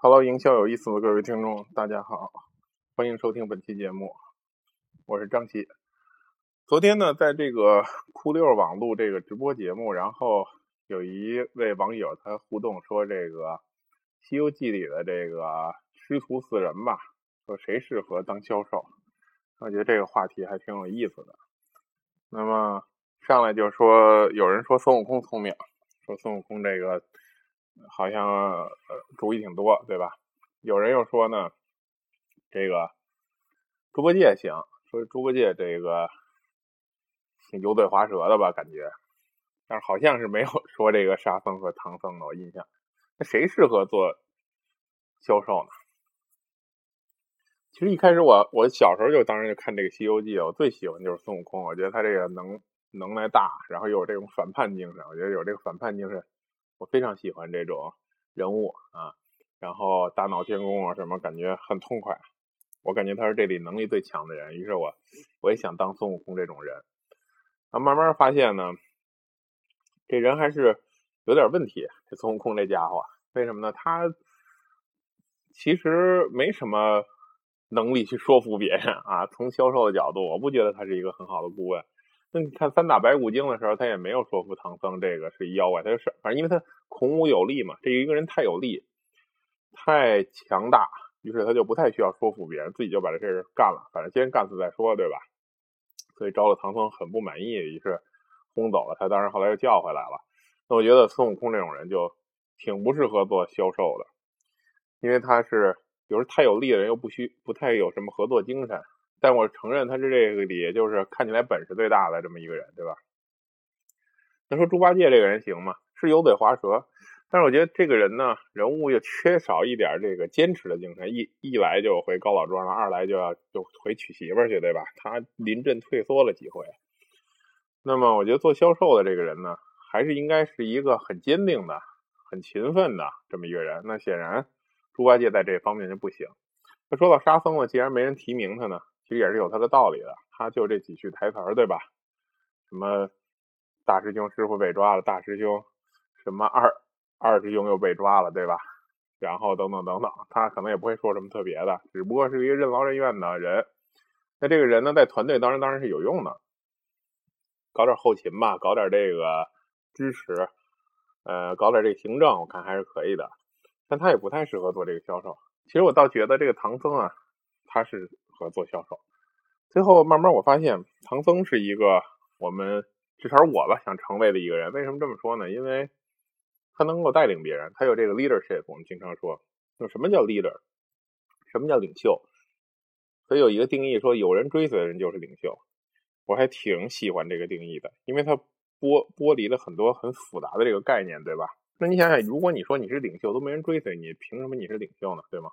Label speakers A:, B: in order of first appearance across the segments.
A: Hello，营销有意思的各位听众，大家好，欢迎收听本期节目，我是张琪。昨天呢，在这个酷六网录这个直播节目，然后有一位网友他互动说，这个《西游记》里的这个师徒四人吧，说谁适合当销售？我觉得这个话题还挺有意思的。那么上来就说，有人说孙悟空聪明，说孙悟空这个。好像呃主意挺多，对吧？有人又说呢，这个猪八戒行，说猪八戒这个挺油嘴滑舌的吧，感觉，但是好像是没有 说这个沙僧和唐僧的，我印象。那谁适合做销售呢？其实一开始我我小时候就当然就看这个《西游记》，我最喜欢就是孙悟空，我觉得他这个能能耐大，然后又有这种反叛精神，我觉得有这个反叛精神。我非常喜欢这种人物啊，然后大闹天宫啊什么，感觉很痛快。我感觉他是这里能力最强的人，于是我我也想当孙悟空这种人。啊，慢慢发现呢，这人还是有点问题。这孙悟空这家伙，为什么呢？他其实没什么能力去说服别人啊。从销售的角度，我不觉得他是一个很好的顾问。那你看三打白骨精的时候，他也没有说服唐僧这个是妖怪，他就是反正因为他孔武有力嘛，这一个人太有力，太强大，于是他就不太需要说服别人，自己就把这事干了，反正先干死再说，对吧？所以招了唐僧很不满意，于是轰走了他，当然后来又叫回来了。那我觉得孙悟空这种人就挺不适合做销售的，因为他是有时太有力的人，又不需不太有什么合作精神。但我承认他是这个里，就是看起来本事最大的这么一个人，对吧？那说猪八戒这个人行吗？是油嘴滑舌，但是我觉得这个人呢，人物又缺少一点这个坚持的精神。一一来就回高老庄了，二来就要就回娶媳妇去，对吧？他临阵退缩了几回。那么我觉得做销售的这个人呢，还是应该是一个很坚定的、很勤奋的这么一个人。那显然猪八戒在这方面就不行。那说到沙僧呢，既然没人提名他呢？其实也是有他的道理的，他就这几句台词儿，对吧？什么大师兄师傅被抓了，大师兄什么二二师兄又被抓了，对吧？然后等等等等，他可能也不会说什么特别的，只不过是一个任劳任怨的人。那这个人呢，在团队当然当然是有用的，搞点后勤吧，搞点这个支持，呃，搞点这个行政，我看还是可以的。但他也不太适合做这个销售。其实我倒觉得这个唐僧啊，他是。和做销售，最后慢慢我发现唐僧是一个我们至少我吧想成为的一个人。为什么这么说呢？因为他能够带领别人，他有这个 leadership。我们经常说，就什么叫 leader？什么叫领袖？所以有一个定义说，有人追随的人就是领袖。我还挺喜欢这个定义的，因为它剥剥离了很多很复杂的这个概念，对吧？那你想想，如果你说你是领袖，都没人追随你，凭什么你是领袖呢？对吗？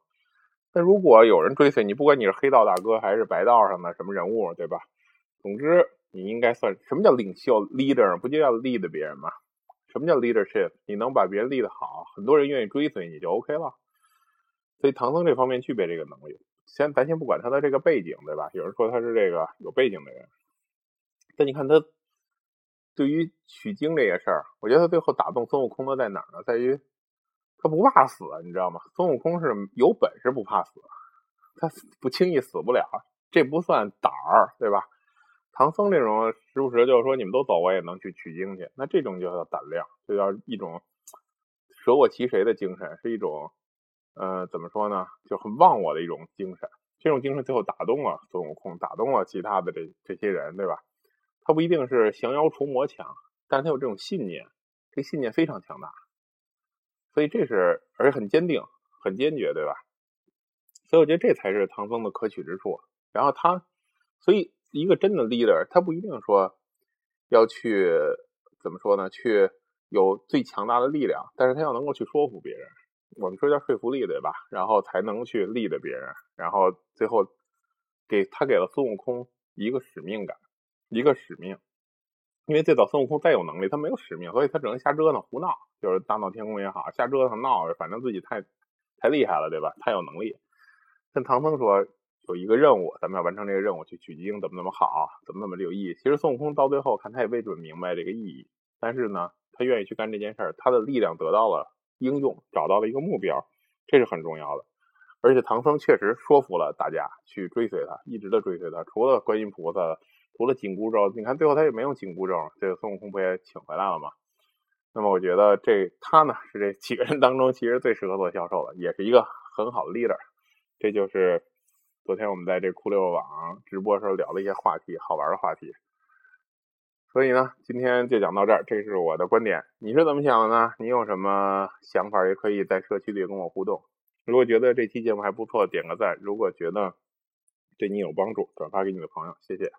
A: 那如果有人追随你，不管你是黑道大哥还是白道上的什么人物，对吧？总之，你应该算什么叫领袖 leader？不就要 lead 别人吗？什么叫 leadership？你能把别人 lead 好，很多人愿意追随你就 OK 了。所以唐僧这方面具备这个能力。先咱先不管他的这个背景，对吧？有人说他是这个有背景的人，但你看他对于取经这些事儿，我觉得他最后打动孙悟空的在哪儿呢？在于。他不怕死，你知道吗？孙悟空是有本事不怕死，他不轻易死不了，这不算胆儿，对吧？唐僧这种时不时就是说你们都走，我也能去取经去，那这种就叫胆量，就叫一种舍我其谁的精神，是一种呃怎么说呢？就很忘我的一种精神。这种精神最后打动了孙悟空，打动了其他的这这些人，对吧？他不一定是降妖除魔强，但他有这种信念，这信念非常强大。所以这是，而且很坚定，很坚决，对吧？所以我觉得这才是唐僧的可取之处。然后他，所以一个真的 leader，他不一定说要去怎么说呢？去有最强大的力量，但是他要能够去说服别人。我们说叫说服力，对吧？然后才能去 lead 别人。然后最后给他给了孙悟空一个使命感，一个使命。因为最早孙悟空再有能力，他没有使命，所以他只能瞎折腾、胡闹，就是大闹天宫也好，瞎折腾闹，反正自己太太厉害了，对吧？太有能力。跟唐僧说有一个任务，咱们要完成这个任务，去取经，怎么怎么好，怎么怎么有意义。其实孙悟空到最后看他也未准明白这个意义，但是呢，他愿意去干这件事儿，他的力量得到了应用，找到了一个目标，这是很重要的。而且唐僧确实说服了大家去追随他，一直的追随他。除了观音菩萨，除了紧箍咒，你看最后他也没用紧箍咒，这个孙悟空不也请回来了吗？那么我觉得这他呢是这几个人当中其实最适合做销售的，也是一个很好的 leader。这就是昨天我们在这酷六网直播时候聊的一些话题，好玩的话题。所以呢，今天就讲到这儿，这是我的观点，你是怎么想的呢？你有什么想法，也可以在社区里跟我互动。如果觉得这期节目还不错，点个赞；如果觉得对你有帮助，转发给你的朋友，谢谢。